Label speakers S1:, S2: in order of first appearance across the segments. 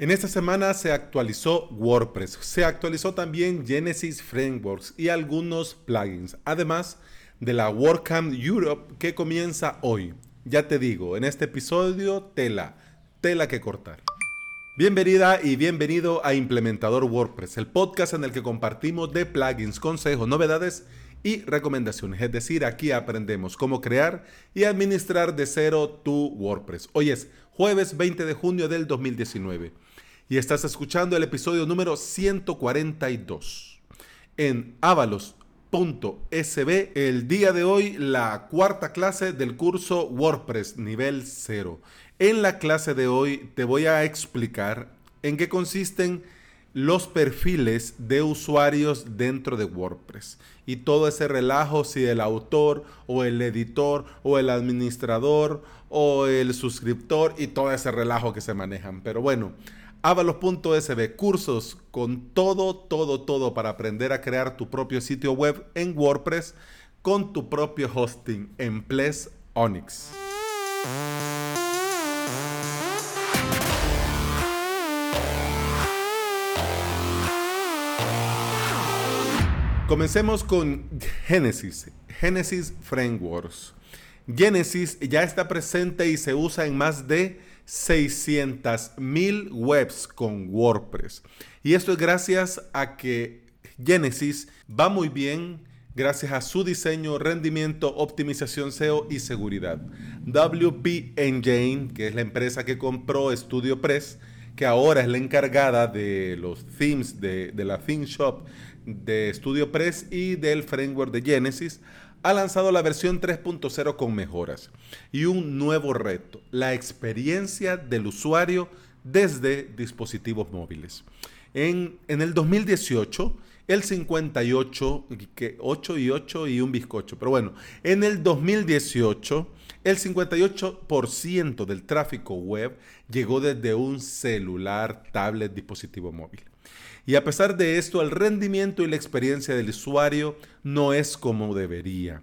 S1: En esta semana se actualizó WordPress, se actualizó también Genesis Frameworks y algunos plugins, además de la WordCamp Europe que comienza hoy. Ya te digo, en este episodio tela, tela que cortar. Bienvenida y bienvenido a Implementador WordPress, el podcast en el que compartimos de plugins, consejos, novedades y recomendaciones. Es decir, aquí aprendemos cómo crear y administrar de cero tu WordPress. Hoy es jueves 20 de junio del 2019 y estás escuchando el episodio número 142 en avalos.sb. El día de hoy la cuarta clase del curso WordPress nivel 0. En la clase de hoy te voy a explicar en qué consisten los perfiles de usuarios dentro de WordPress y todo ese relajo si el autor o el editor o el administrador o el suscriptor y todo ese relajo que se manejan. Pero bueno, avalos.sb, cursos con todo, todo, todo para aprender a crear tu propio sitio web en WordPress con tu propio hosting en Ples Onyx. Comencemos con Genesis, Genesis Frameworks. Genesis ya está presente y se usa en más de 600.000 webs con WordPress. Y esto es gracias a que Genesis va muy bien gracias a su diseño, rendimiento, optimización SEO y seguridad. WP Engine, que es la empresa que compró StudioPress, que ahora es la encargada de los themes de, de la theme shop de StudioPress y del framework de Genesis, ha lanzado la versión 3.0 con mejoras y un nuevo reto, la experiencia del usuario desde dispositivos móviles. En, en el 2018, el 58, que 8 y 8 y un bizcocho, pero bueno, en el 2018, el 58% del tráfico web llegó desde un celular, tablet, dispositivo móvil. Y a pesar de esto, el rendimiento y la experiencia del usuario no es como debería.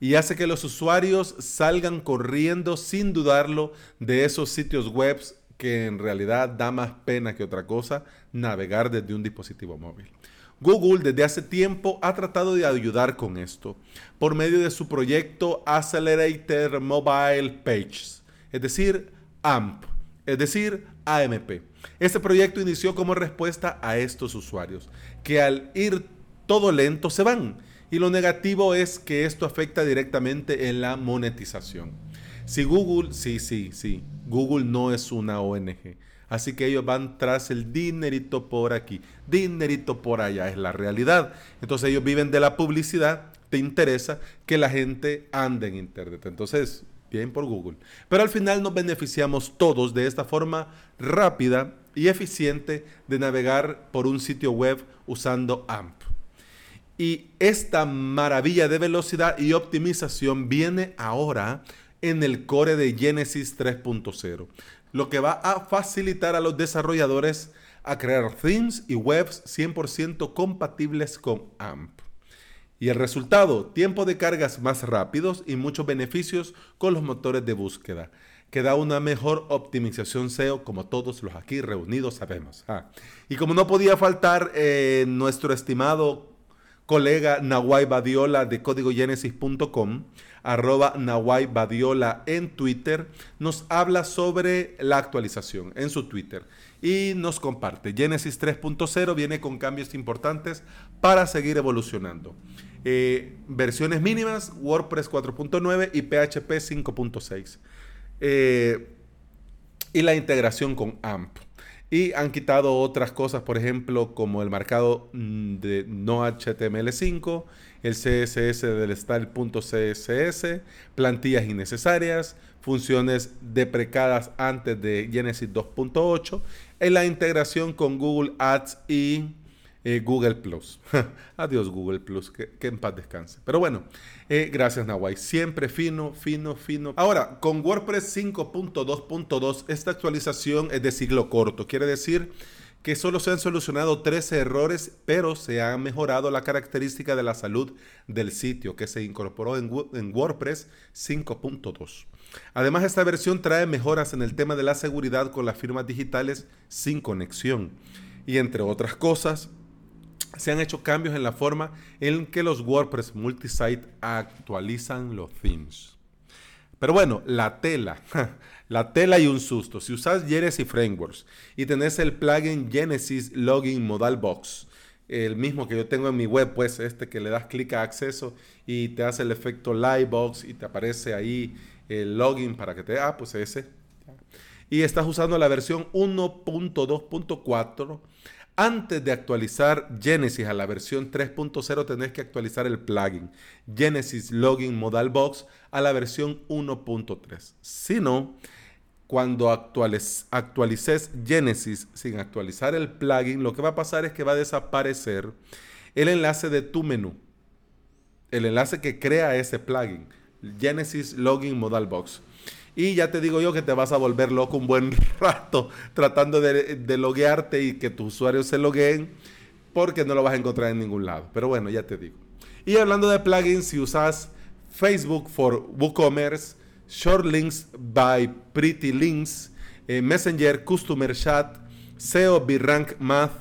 S1: Y hace que los usuarios salgan corriendo sin dudarlo de esos sitios web que en realidad da más pena que otra cosa navegar desde un dispositivo móvil. Google desde hace tiempo ha tratado de ayudar con esto por medio de su proyecto Accelerator Mobile Pages, es decir, AMP, es decir, AMP. Este proyecto inició como respuesta a estos usuarios, que al ir todo lento se van. Y lo negativo es que esto afecta directamente en la monetización. Si Google, sí, sí, sí, Google no es una ONG. Así que ellos van tras el dinerito por aquí, dinerito por allá, es la realidad. Entonces ellos viven de la publicidad, te interesa que la gente ande en Internet. Entonces, bien por Google. Pero al final nos beneficiamos todos de esta forma rápida y eficiente de navegar por un sitio web usando AMP. Y esta maravilla de velocidad y optimización viene ahora en el core de Genesis 3.0, lo que va a facilitar a los desarrolladores a crear themes y webs 100% compatibles con AMP. Y el resultado, tiempo de cargas más rápidos y muchos beneficios con los motores de búsqueda que da una mejor optimización SEO, como todos los aquí reunidos sabemos. Ah. Y como no podía faltar, eh, nuestro estimado colega Nawai Badiola de códigogenesis.com, arroba Nawai Badiola en Twitter, nos habla sobre la actualización en su Twitter y nos comparte. Genesis 3.0 viene con cambios importantes para seguir evolucionando. Eh, versiones mínimas, WordPress 4.9 y PHP 5.6. Eh, y la integración con AMP. Y han quitado otras cosas, por ejemplo, como el marcado mm, de no HTML5, el CSS del style.css, plantillas innecesarias, funciones deprecadas antes de Genesis 2.8, en la integración con Google Ads y eh, Google Plus. Adiós Google Plus, que, en paz descanse. Pero bueno, eh, gracias Nawai. Siempre fino, fino, fino. Ahora, con WordPress 5.2.2, esta actualización es de siglo corto. Quiere decir que solo se han solucionado 13 errores, pero se ha mejorado la característica de la salud del sitio que se incorporó en, en WordPress 5.2. Además, esta versión trae mejoras en el tema de la seguridad con las firmas digitales sin conexión. Y entre otras cosas, se han hecho cambios en la forma en que los WordPress multisite actualizan los themes. Pero bueno, la tela, la tela y un susto. Si usas Genesis Frameworks y tenés el plugin Genesis Login Modal Box, el mismo que yo tengo en mi web, pues este que le das clic a acceso y te hace el efecto Livebox y te aparece ahí el login para que te... Ah, pues ese. Y estás usando la versión 1.2.4. Antes de actualizar Genesis a la versión 3.0 tenés que actualizar el plugin Genesis Login Modal Box a la versión 1.3. Si no, cuando actualices Genesis sin actualizar el plugin, lo que va a pasar es que va a desaparecer el enlace de tu menú. El enlace que crea ese plugin. Genesis Login Modal Box. Y ya te digo yo que te vas a volver loco un buen rato tratando de, loguearte y que tus usuarios se logueen porque no lo vas a encontrar en ningún lado. Pero bueno, ya te digo. Y hablando de plugins, si usas Facebook for WooCommerce, Short Links by Pretty Links, eh, Messenger Customer Chat, SEO B-Rank Math,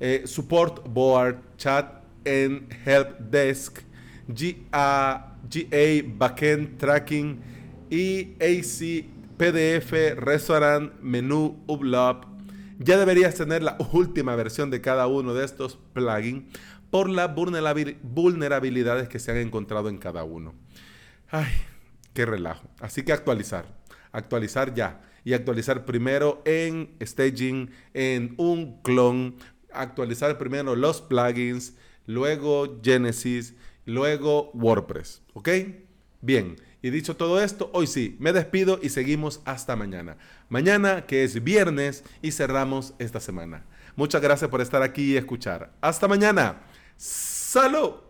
S1: eh, Support Board Chat and Help Desk, GA, GA Backend Tracking, EAC PDF Restaurant Menu Upload. Ya deberías tener la última versión de cada uno de estos plugins por las vulnerabilidades que se han encontrado en cada uno. Ay, qué relajo. Así que actualizar, actualizar ya. Y actualizar primero en staging, en un clon, actualizar primero los plugins, luego Genesis, luego WordPress. ¿Ok? Bien. Y dicho todo esto, hoy sí, me despido y seguimos hasta mañana. Mañana que es viernes y cerramos esta semana. Muchas gracias por estar aquí y escuchar. Hasta mañana. Salud.